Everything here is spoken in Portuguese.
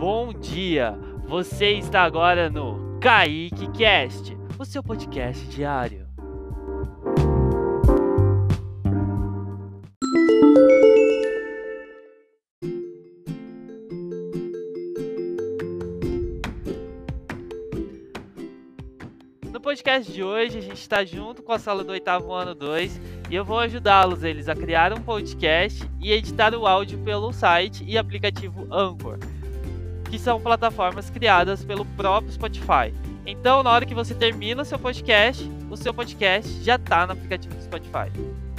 bom dia! Você está agora no Kaique Cast, o seu podcast diário. No podcast de hoje, a gente está junto com a sala do oitavo ano 2 e eu vou ajudá-los eles a criar um podcast e editar o áudio pelo site e aplicativo Anchor, que são plataformas criadas pelo próprio Spotify. Então, na hora que você termina o seu podcast, o seu podcast já está no aplicativo do Spotify.